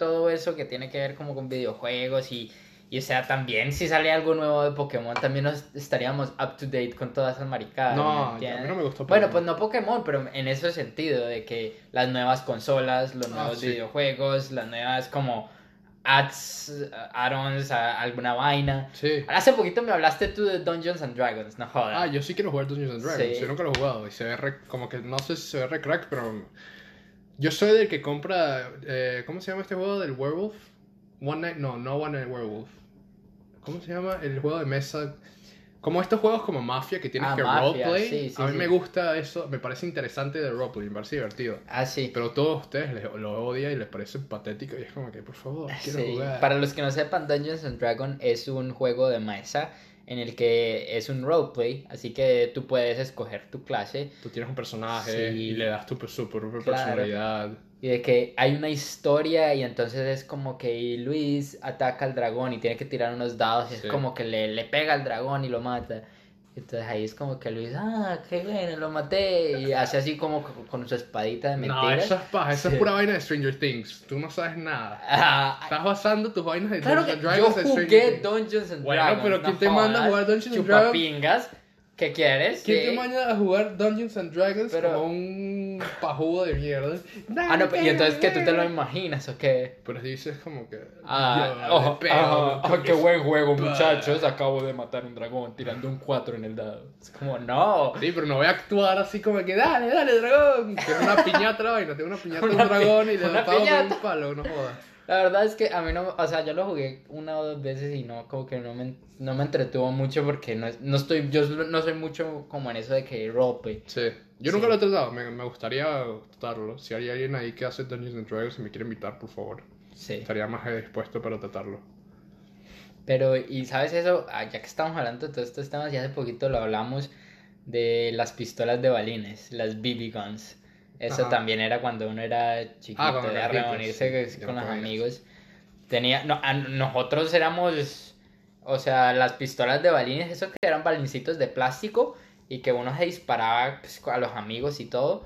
[SPEAKER 1] todo eso que tiene que ver como con videojuegos y, y o sea, también si sale algo nuevo de Pokémon, también nos estaríamos up to date con todas esas maricadas. ¿me
[SPEAKER 2] No, ya, a mí no me gustó
[SPEAKER 1] Bueno,
[SPEAKER 2] Pokémon.
[SPEAKER 1] pues no Pokémon, pero en ese sentido, de que las nuevas consolas, los
[SPEAKER 2] Ah,
[SPEAKER 1] nuevos
[SPEAKER 2] sí.
[SPEAKER 1] videojuegos, las nuevas como ads, add-ons, alguna vaina.
[SPEAKER 2] Sí.
[SPEAKER 1] Hace poquito me hablaste tú de Dungeons and Dragons, no jodas.
[SPEAKER 2] Ah, yo sí quiero jugar Dungeons and Dragons.
[SPEAKER 1] Sí.
[SPEAKER 2] Yo nunca lo he jugado y se ve re- como que no sé si se ve re crack, pero yo soy del que compra eh, ¿cómo se llama este juego del werewolf? One Night, no, no One Night Werewolf. ¿Cómo se llama el juego de mesa? Como estos juegos como Mafia que tienes
[SPEAKER 1] Ah,
[SPEAKER 2] que
[SPEAKER 1] Mafia,
[SPEAKER 2] roleplay.
[SPEAKER 1] sí, sí,
[SPEAKER 2] a mí
[SPEAKER 1] sí.
[SPEAKER 2] me gusta eso, me parece interesante de roleplay, me parece divertido.
[SPEAKER 1] Ah, sí.
[SPEAKER 2] Pero todos ustedes les, lo odian y les parece patético y es como que, por favor, quiero
[SPEAKER 1] Sí,
[SPEAKER 2] jugar.
[SPEAKER 1] Para los que no sepan, Dungeons and Dragons es un juego de mesa en el que es un roleplay, así que tú puedes escoger tu clase
[SPEAKER 2] Tú tienes un personaje
[SPEAKER 1] Sí.
[SPEAKER 2] y le das tu su propia
[SPEAKER 1] Claro.
[SPEAKER 2] personalidad.
[SPEAKER 1] y de que hay una historia y entonces es como que Luis ataca al dragón y tiene que tirar unos dados y
[SPEAKER 2] Sí.
[SPEAKER 1] es como que le, le pega al dragón y lo mata. Entonces ahí es como que Luis, ah, qué bueno, lo maté. Y hace así como con, su espadita de
[SPEAKER 2] No,
[SPEAKER 1] mentiras.
[SPEAKER 2] eso es paja, eso
[SPEAKER 1] Sí.
[SPEAKER 2] es pura vaina de Stranger Things. Tú no sabes nada. (laughs)
[SPEAKER 1] Ah,
[SPEAKER 2] Estás basando tus vainas de
[SPEAKER 1] Claro
[SPEAKER 2] Dungeons
[SPEAKER 1] yo
[SPEAKER 2] Dragons Stranger
[SPEAKER 1] jugué
[SPEAKER 2] Things.
[SPEAKER 1] Dungeons and
[SPEAKER 2] Bueno,
[SPEAKER 1] Dragons.
[SPEAKER 2] pero ¿quién te manda a jugar Dungeons and Dragons?
[SPEAKER 1] Chupapingas. ¿Qué quieres?
[SPEAKER 2] ¿Quién
[SPEAKER 1] Sí.
[SPEAKER 2] te manda a jugar Dungeons and Dragons
[SPEAKER 1] Pero-
[SPEAKER 2] como un pajudo de mierda?
[SPEAKER 1] Ah, no, y entonces que tú te lo imaginas o qué?
[SPEAKER 2] Pero dices como que...
[SPEAKER 1] Ah, ojo,
[SPEAKER 2] como
[SPEAKER 1] ah,
[SPEAKER 2] que-
[SPEAKER 1] qué buen juego, muchachos. Acabo de matar un dragón tirando un 4 en el dado. Es como, no.
[SPEAKER 2] Sí, pero no voy a actuar así como que dale, dale, dragón. Es una piñata la vaina, tengo una piñata de un (laughs) dragón y le
[SPEAKER 1] piñata.
[SPEAKER 2] un palo, no jodas.
[SPEAKER 1] La verdad es que a mí no, o sea, yo lo jugué una o dos veces y no, como que no me, no me entretuvo mucho porque no, es- no estoy, yo no soy mucho como en eso de que roleplay.
[SPEAKER 2] Sí, yo
[SPEAKER 1] Sí.
[SPEAKER 2] nunca lo he tratado, me, me gustaría tratarlo. Si hay alguien ahí que hace Dungeons and Dragons y me quiere invitar, por favor.
[SPEAKER 1] Sí.
[SPEAKER 2] Estaría más dispuesto para tratarlo.
[SPEAKER 1] Pero, y sabes eso, Ah, ya que estamos hablando de todos estos temas, ya hace poquito lo hablamos de las pistolas de balines, las BB guns. Eso
[SPEAKER 2] Ajá.
[SPEAKER 1] también era cuando uno era chiquito,
[SPEAKER 2] Ah, rico,
[SPEAKER 1] reunirse
[SPEAKER 2] sí,
[SPEAKER 1] con los
[SPEAKER 2] podías.
[SPEAKER 1] amigos. Tenía, no, a- nosotros éramos, o sea, las pistolas de balines, eso que eran balincitos de plástico y que uno se disparaba pues, a los amigos y todo,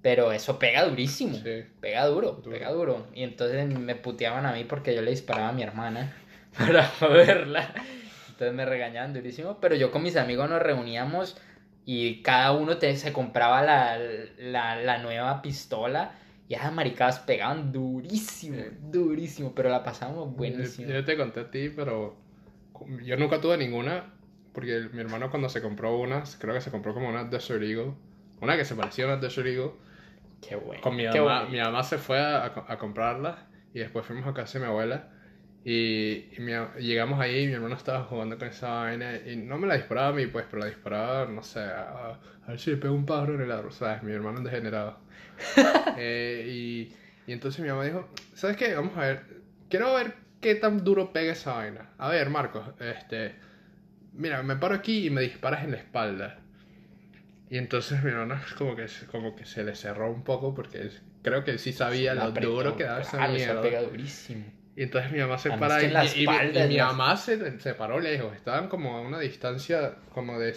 [SPEAKER 1] pero eso pega durísimo.
[SPEAKER 2] Sí.
[SPEAKER 1] Pega duro,
[SPEAKER 2] Duro.
[SPEAKER 1] pega duro. Y entonces me puteaban a mí porque yo le disparaba a mi hermana (laughs) para joderla. Entonces me regañaban durísimo. Pero yo con mis amigos nos reuníamos y cada uno te, se compraba la, la, la nueva pistola. Y esas maricadas pegaban durísimo,
[SPEAKER 2] Sí.
[SPEAKER 1] durísimo. Pero la pasamos buenísimo.
[SPEAKER 2] Yo, yo te conté a ti, pero yo nunca tuve ninguna. Porque mi hermano cuando se compró una, creo que se compró como una Desert Eagle. Una que se parecía a una Desert Eagle.
[SPEAKER 1] Qué bueno.
[SPEAKER 2] Con mi mamá, mi mamá se fue a, a comprarla y después fuimos a casa de mi abuela y, y mi- llegamos ahí y mi hermano estaba jugando con esa vaina y no me la disparaba a mí pues, pero la disparaba, no sé, a, a ver si le pego un pájaro en el árbol, ¿sabes? Mi hermano es degenerado. (laughs) Eh, y, y entonces mi mamá dijo, ¿sabes qué? Vamos a ver, quiero ver qué tan duro pega esa vaina. A ver, Marcos, este, mira, me paro aquí y me disparas en la espalda. Y entonces mi hermano como que, como que se le cerró un poco porque creo que él sí sabía lo
[SPEAKER 1] apretó,
[SPEAKER 2] duro que daba esa mierda.
[SPEAKER 1] pega durísimo.
[SPEAKER 2] Y entonces mi mamá se
[SPEAKER 1] Además
[SPEAKER 2] para y,
[SPEAKER 1] la
[SPEAKER 2] y- y- y mi
[SPEAKER 1] las-
[SPEAKER 2] mamá se, se paró lejos. Estaban como a una distancia como de...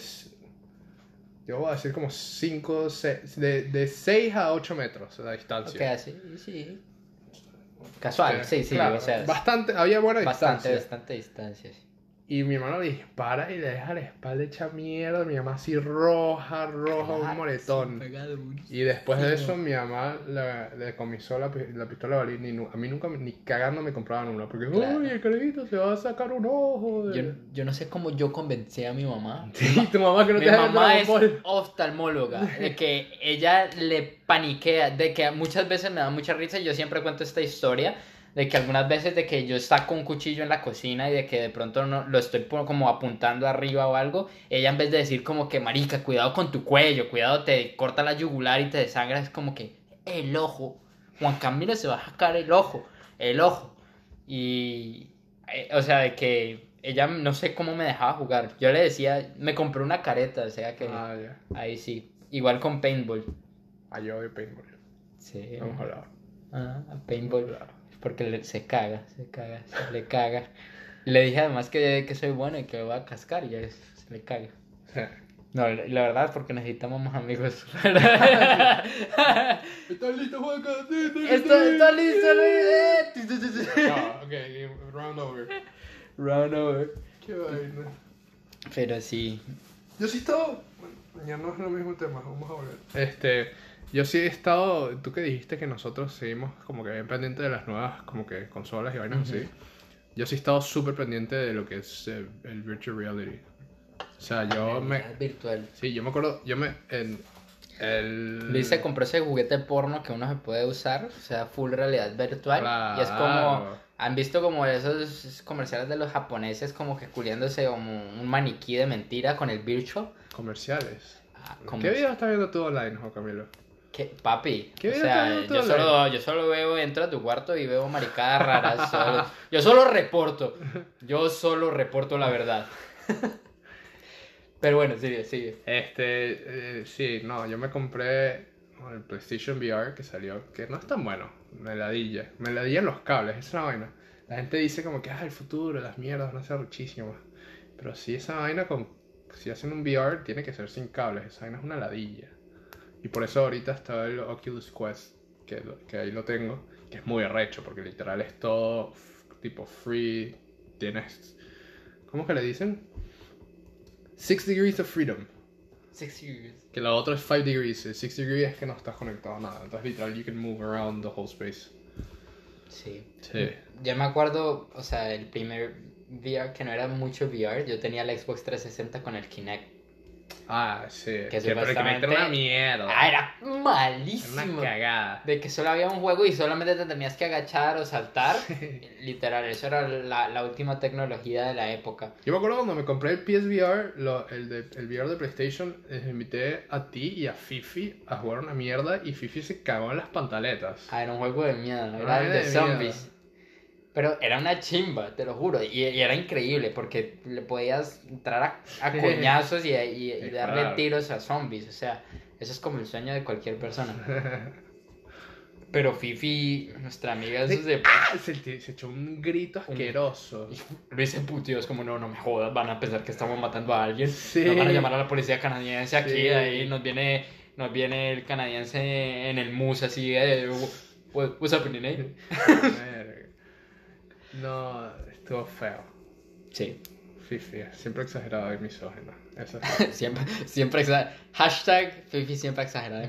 [SPEAKER 2] Yo voy a decir como 5, de, de 6 a 8 metros la distancia.
[SPEAKER 1] Ok, así, sí. Casual, sí, sí,
[SPEAKER 2] Claro,
[SPEAKER 1] o sea,
[SPEAKER 2] bastante, había buena
[SPEAKER 1] bastante,
[SPEAKER 2] distancia.
[SPEAKER 1] bastante distancia. sí.
[SPEAKER 2] Y mi hermano le dispara y le deja la espalda hecha mierda. Mi mamá así roja, roja, un moretón. Y después de eso, mi mamá le, le decomisó la, la pistola de balín. A mí nunca, ni cagando me compraban una. Porque,
[SPEAKER 1] Claro.
[SPEAKER 2] uy, el carajito se va a sacar un ojo. de-".
[SPEAKER 1] Yo, yo no sé cómo yo convencí a mi mamá. (laughs)
[SPEAKER 2] Sí, tu mamá que no
[SPEAKER 1] Mi
[SPEAKER 2] te ver
[SPEAKER 1] mamá es oftalmóloga, (laughs) de que ella le paniquea, de que muchas veces me da mucha risa, y yo siempre cuento esta historia, de que algunas veces de que yo saco un cuchillo en la cocina y de que de pronto no, lo estoy como apuntando arriba o algo, ella en vez de decir como que marica, cuidado con tu cuello, cuidado te corta la yugular y te desangra, es como que el ojo, Juan Camilo se va a sacar el ojo, el ojo. Y, eh, o sea, de que ella no sé cómo me dejaba jugar. Yo le decía, me compré una careta, o sea que
[SPEAKER 2] Ah, ya.
[SPEAKER 1] ahí sí. Igual con paintball.
[SPEAKER 2] Ah, yo odio paintball.
[SPEAKER 1] Sí. Ah, paintball. Porque le- se caga, se caga, se le caga. Le dije además que, que soy bueno y que me va a cascar y ya es- se le caga. (laughs) No, la la verdad es porque necesitamos más amigos. (laughs) (laughs)
[SPEAKER 2] ¿Estás listo, Juanca? Sí, estoy
[SPEAKER 1] Esto está listo, Luis. Eh.
[SPEAKER 2] No, ok, round over.
[SPEAKER 1] Round over.
[SPEAKER 2] Qué vaina.
[SPEAKER 1] Pero sí.
[SPEAKER 2] Yo sí. Bueno, ya no es lo mismo tema, vamos a volver. Este. Yo sí he estado. Tú que dijiste que nosotros seguimos como que bien pendientes de las nuevas como que consolas y vainas así. Yo sí he estado súper pendiente de lo que es eh, el virtual reality. O sea, yo me.
[SPEAKER 1] Virtual.
[SPEAKER 2] Sí, yo me acuerdo. Yo me. En, el...
[SPEAKER 1] Luis se compró ese juguete porno que uno se puede usar, o sea, full realidad virtual. Y es como,
[SPEAKER 2] Claro.
[SPEAKER 1] han visto como esos comerciales de los japoneses como que culiándose como un maniquí de mentira con el virtual.
[SPEAKER 2] Comerciales.
[SPEAKER 1] Ah,
[SPEAKER 2] ¿Qué video estás viendo tú online, Juan Camilo?
[SPEAKER 1] ¿Qué? Papi,
[SPEAKER 2] ¿Qué
[SPEAKER 1] o sea, yo solo, yo solo veo, entro a tu cuarto y veo maricadas raras. (laughs) solo- yo solo reporto, yo solo reporto la verdad. Pero bueno, sigue, sigue.
[SPEAKER 2] Este, eh, sí, no, yo me compré el PlayStation VR que salió, que no es tan bueno, me ladilla, me ladillan los cables, esa es una vaina. La gente dice como que, ah, el futuro, las mierdas van a ser muchísimas. Pero si esa vaina con, si hacen un VR, tiene que ser sin cables, esa vaina es una ladilla. Y por eso ahorita está el Oculus Quest, que, que ahí lo tengo, que es muy arrecho, porque literal es todo tipo free, tienes, ¿cómo que le dicen? Six degrees of freedom.
[SPEAKER 1] Six years.
[SPEAKER 2] Que la otra es 5 degrees. El 6 degrees es que no estás conectado a nada. Entonces, literal, you can move around the whole space.
[SPEAKER 1] Sí.
[SPEAKER 2] Sí.
[SPEAKER 1] Yo me acuerdo, o sea, el primer VR que no era mucho VR, yo tenía el Xbox 360 con el Kinect.
[SPEAKER 2] Ah, sí.
[SPEAKER 1] Que
[SPEAKER 2] Que,
[SPEAKER 1] supuestamente-
[SPEAKER 2] una mierda.
[SPEAKER 1] Ah, era
[SPEAKER 2] Era
[SPEAKER 1] malísimo.
[SPEAKER 2] una cagada.
[SPEAKER 1] De que solo había un juego y solamente te tenías que agachar o saltar. Literal, eso era la, la última tecnología de la época.
[SPEAKER 2] Yo me acuerdo cuando me compré el PSVR, lo- el, de, el VR de PlayStation, les invité a ti y a Fifi a jugar una mierda y Fifi se cagó en las pantaletas.
[SPEAKER 1] Ah, era un juego de miedo, era el
[SPEAKER 2] de
[SPEAKER 1] de
[SPEAKER 2] miedo.
[SPEAKER 1] Pero era una chimba, te lo juro. Y, y era increíble porque le podías entrar a, a (laughs) coñazos y, y- y darle
[SPEAKER 2] Claro.
[SPEAKER 1] tiros a zombies. O sea, eso es como el sueño de cualquier persona. (laughs) Pero Fifi, nuestra amiga, eso.
[SPEAKER 2] Ah, se, se echó un grito asqueroso. (laughs)
[SPEAKER 1] Luis se puteó, es como, no, no me jodas, van a pensar que estamos matando a alguien.
[SPEAKER 2] Sí.
[SPEAKER 1] Nos van a llamar a la policía canadiense aquí,
[SPEAKER 2] Sí.
[SPEAKER 1] ahí nos viene, nos viene el canadiense en el mus así, de, "What- what's happening, eh?
[SPEAKER 2] No, estuvo feo.
[SPEAKER 1] Sí,
[SPEAKER 2] Fifi, siempre exagerado y misógino. Eso es. (laughs)
[SPEAKER 1] siempre, siempre exagerado. Hashtag Fifi siempre exagerado.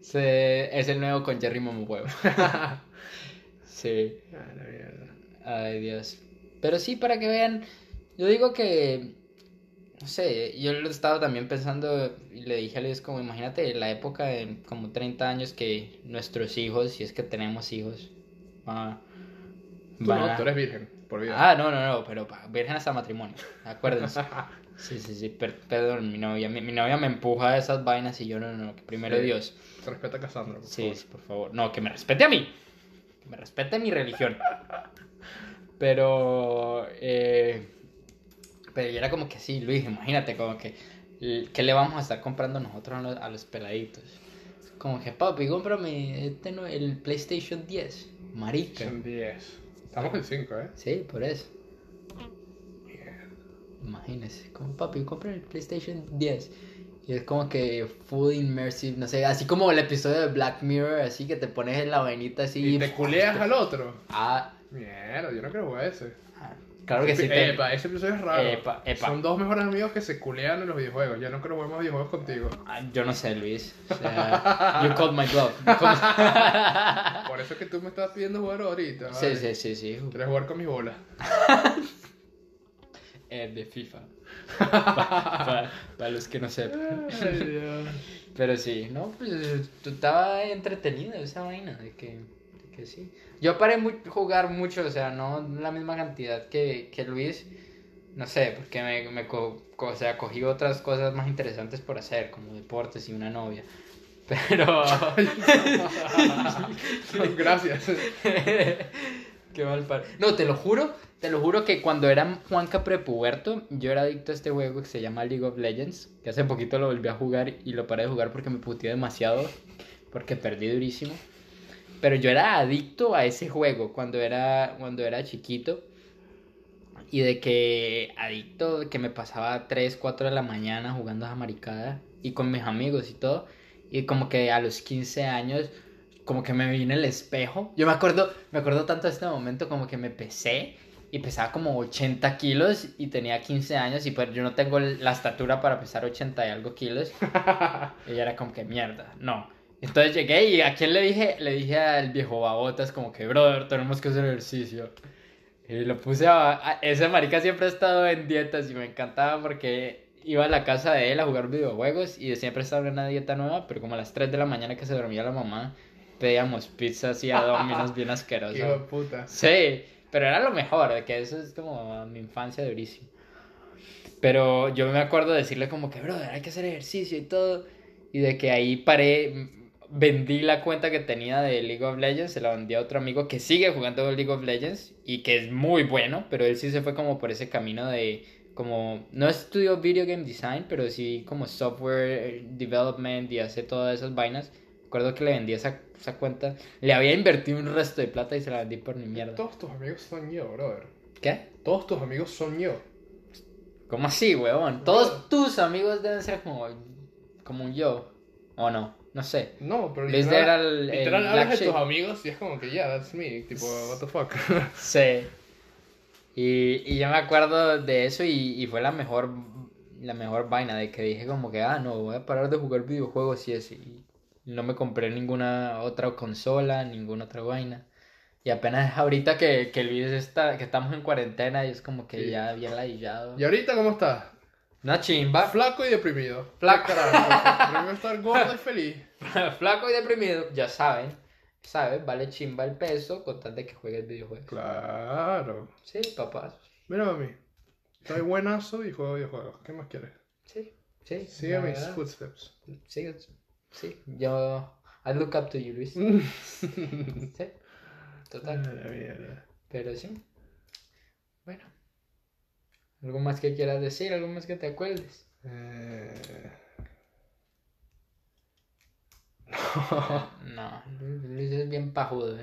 [SPEAKER 1] Ese es el nuevo con Jerry Momohuevo. (laughs) sí.
[SPEAKER 2] Ah, la mierda.
[SPEAKER 1] Ay, Dios. Pero sí, para que vean, yo digo que, no sé, yo lo he estado también pensando y le dije a Luis como, imagínate la época de como 30 años que nuestros hijos, si es que tenemos hijos, van,
[SPEAKER 2] Tú no,
[SPEAKER 1] a-
[SPEAKER 2] tú eres virgen, por vida.
[SPEAKER 1] Ah, no, no, no, pero pa- virgen hasta matrimonio, acuérdense. (laughs) Sí, sí, sí, per- perdón, mi novia, mi, mi novia me empuja a esas vainas y yo no, no, que primero
[SPEAKER 2] Sí.
[SPEAKER 1] Dios.
[SPEAKER 2] Respeta a Cassandra, por
[SPEAKER 1] Sí,
[SPEAKER 2] favor.
[SPEAKER 1] sí, por favor. No, que me respete a mí. Que me respete mi religión. Pero, eh, pero yo era como que sí, Luis, imagínate, como que, ¿qué le vamos a estar comprando nosotros a los, a los peladitos? Como que, papi, cómprame este no- el PlayStation 10. Marica.
[SPEAKER 2] Son 10. Estamos en 5, ¿eh?
[SPEAKER 1] Sí, por eso. Imagínese, como papi, compra el PlayStation 10. Y es como que full immersive, no sé, así como el episodio de Black Mirror, así que te pones en la vainita así.
[SPEAKER 2] Y te culeas al otro.
[SPEAKER 1] Ah,
[SPEAKER 2] Mierda, yo no creo ese.
[SPEAKER 1] Claro que sí. te-
[SPEAKER 2] Epa, ese episodio es raro.
[SPEAKER 1] Epa, epa.
[SPEAKER 2] Son dos mejores amigos que se culean en los videojuegos. Yo no creo que juguemos videojuegos contigo.
[SPEAKER 1] Ah, yo no sé, Luis. O sea, you called my bluff. Called- (laughs)
[SPEAKER 2] Por eso es que tú me estás pidiendo jugar ahorita.
[SPEAKER 1] sí,
[SPEAKER 2] ¿vale?
[SPEAKER 1] sí, sí, sí.
[SPEAKER 2] ¿Quieres jugar con mis bolas? (laughs)
[SPEAKER 1] Eh, de FIFA. Para los que no sepan.
[SPEAKER 2] Ay, Dios.
[SPEAKER 1] Pero sí, no, pues tú estaba entretenido esa vaina de que, que sí. Yo paré mu jugar mucho, o sea, no la misma cantidad que, que Luis, no sé, porque me, me co- co- o sea, cogí otras cosas más interesantes por hacer, como deportes y una novia. (laughs) Pero... (laughs)
[SPEAKER 2] Gracias. (laughs)
[SPEAKER 1] Qué mal par... No, te lo juro, te lo juro que cuando era Juanca prepuberto, yo era adicto a este juego que se llama League of Legends, que hace poquito lo volví a jugar y lo paré de jugar porque me puteó demasiado, porque perdí durísimo. Pero yo era adicto a ese juego cuando era, cuando era chiquito. Y de que adicto, que me pasaba 3, 4 de la mañana jugando a maricada y con mis amigos y todo. Y como que a los 15 años, como que me vi en el espejo. Yo me acuerdo, me acuerdo tanto de este momento como que me pesé y pesaba como 80 kilos y tenía 15 años y pues yo no tengo la estatura para pesar 80 y algo kilos. (laughs) y era como que mierda, no. Entonces llegué y a quién le dije, le dije al viejo babotas como que, brother, tenemos que hacer ejercicio. Y lo puse a, Ese marica siempre ha estado en dietas y me encantaba porque iba a la casa de él a jugar videojuegos y siempre estaba en una dieta nueva, pero como a las 3 de la mañana que se dormía la mamá, pedíamos pizzas y a dominos bien (laughs) asquerosos.
[SPEAKER 2] Puta.
[SPEAKER 1] Sí, pero era lo mejor, que eso es como mi infancia durísimo. Pero yo me acuerdo de decirle como que, brother, hay que hacer ejercicio y todo. Y de que ahí paré, vendí la cuenta que tenía de League of Legends, se la vendí a otro amigo que sigue jugando League of Legends y que es muy bueno, pero él sí se fue como por ese camino de como no estudió video game design, pero sí como software development y hace todas esas vainas. Recuerdo que le vendí esa, esa cuenta, le había invertido un resto de plata y se la vendí por mi mierda.
[SPEAKER 2] Todos tus amigos son yo, brother.
[SPEAKER 1] ¿Qué?
[SPEAKER 2] Todos tus amigos son yo.
[SPEAKER 1] ¿Cómo así, huevón? Todos tus amigos deben ser como, como un yo, ¿o no? No sé.
[SPEAKER 2] No, pero literal,
[SPEAKER 1] era el-
[SPEAKER 2] literal hablas de tus amigos y es como que, yeah, that's me. Tipo, what the fuck. (laughs)
[SPEAKER 1] Sí. Y, y yo me acuerdo de eso y, y fue la mejor, la mejor vaina de que dije como que, ah, no, voy a parar de jugar videojuegos y eso. Y no me compré ninguna otra consola, ninguna otra vaina. Y apenas ahorita que, que Luis está, que estamos en cuarentena y es como que
[SPEAKER 2] Sí.
[SPEAKER 1] ya bien ladillado.
[SPEAKER 2] ¿Y ahorita cómo estás?
[SPEAKER 1] Una chimba.
[SPEAKER 2] Flaco y deprimido.
[SPEAKER 1] Flaco.
[SPEAKER 2] ¿Qué carajo? Estar gordo y feliz. (laughs)
[SPEAKER 1] Flaco y deprimido, ya saben. ¿Sabes? Vale chimba el peso con tal de que juegues videojuegos.
[SPEAKER 2] Claro.
[SPEAKER 1] Sí, papás.
[SPEAKER 2] Mira a mí. Estoy buenazo y juego videojuegos. ¿Qué más quieres?
[SPEAKER 1] Sí, sí.
[SPEAKER 2] Sigue mis
[SPEAKER 1] verdad.
[SPEAKER 2] footsteps.
[SPEAKER 1] Sí, sí. Yo. I look up to you, Luis. (laughs) Sí. Total. Pero sí. ¿Algo más que quieras decir? ¿Algo más que te acuerdes?
[SPEAKER 2] Eh, (laughs)
[SPEAKER 1] No, Luis es bien pajudo.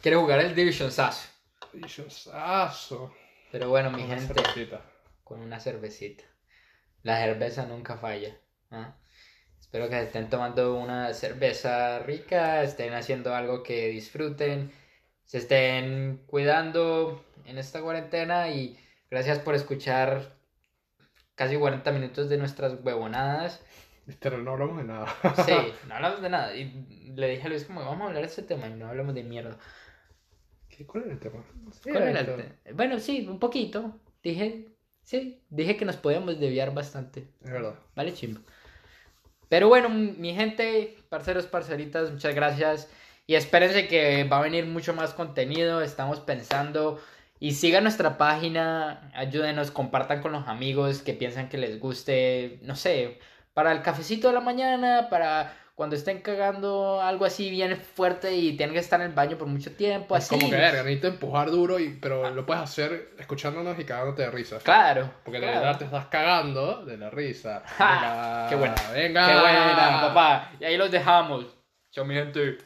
[SPEAKER 1] Quiere jugar el Division Sass.
[SPEAKER 2] Visionsazo.
[SPEAKER 1] Pero bueno, mi
[SPEAKER 2] Una
[SPEAKER 1] gente,
[SPEAKER 2] cervecita.
[SPEAKER 1] con una cervecita. La cerveza nunca falla. ¿ah? Espero que estén tomando una cerveza rica, estén haciendo algo que disfruten, se estén cuidando en esta cuarentena y gracias por escuchar casi 40 minutos de nuestras huevonadas.
[SPEAKER 2] Literal, no hablamos de nada.
[SPEAKER 1] Sí, (laughs) no hablamos de nada. Y le dije a Luis como, vamos a hablar de este tema y no hablamos de mierda.
[SPEAKER 2] ¿Qué- ¿Cuál era el tema?
[SPEAKER 1] ¿Cuál era el te- Bueno, sí, un poquito. Dije, sí, dije que nos podíamos desviar bastante.
[SPEAKER 2] Es verdad.
[SPEAKER 1] Vale, chimbo. Pero bueno, mi gente, parceros, parceritas, muchas gracias. Y espérense que va a venir mucho más contenido. Estamos pensando. Y sigan nuestra página, ayúdenos, compartan con los amigos que piensan que les guste, no sé, para el cafecito de la mañana, para cuando estén cagando algo así bien fuerte y tienen que estar en el baño por mucho tiempo,
[SPEAKER 2] Es
[SPEAKER 1] así.
[SPEAKER 2] como que verga, necesito empujar duro, y, pero lo puedes hacer escuchándonos y cagándote de risa.
[SPEAKER 1] Claro.
[SPEAKER 2] Porque de
[SPEAKER 1] claro.
[SPEAKER 2] verdad te estás cagando de la risa. (laughs)
[SPEAKER 1] Ja,
[SPEAKER 2] Venga,
[SPEAKER 1] qué bueno.
[SPEAKER 2] Venga.
[SPEAKER 1] Qué buena, papá. Y ahí los dejamos. Chao, mi gente.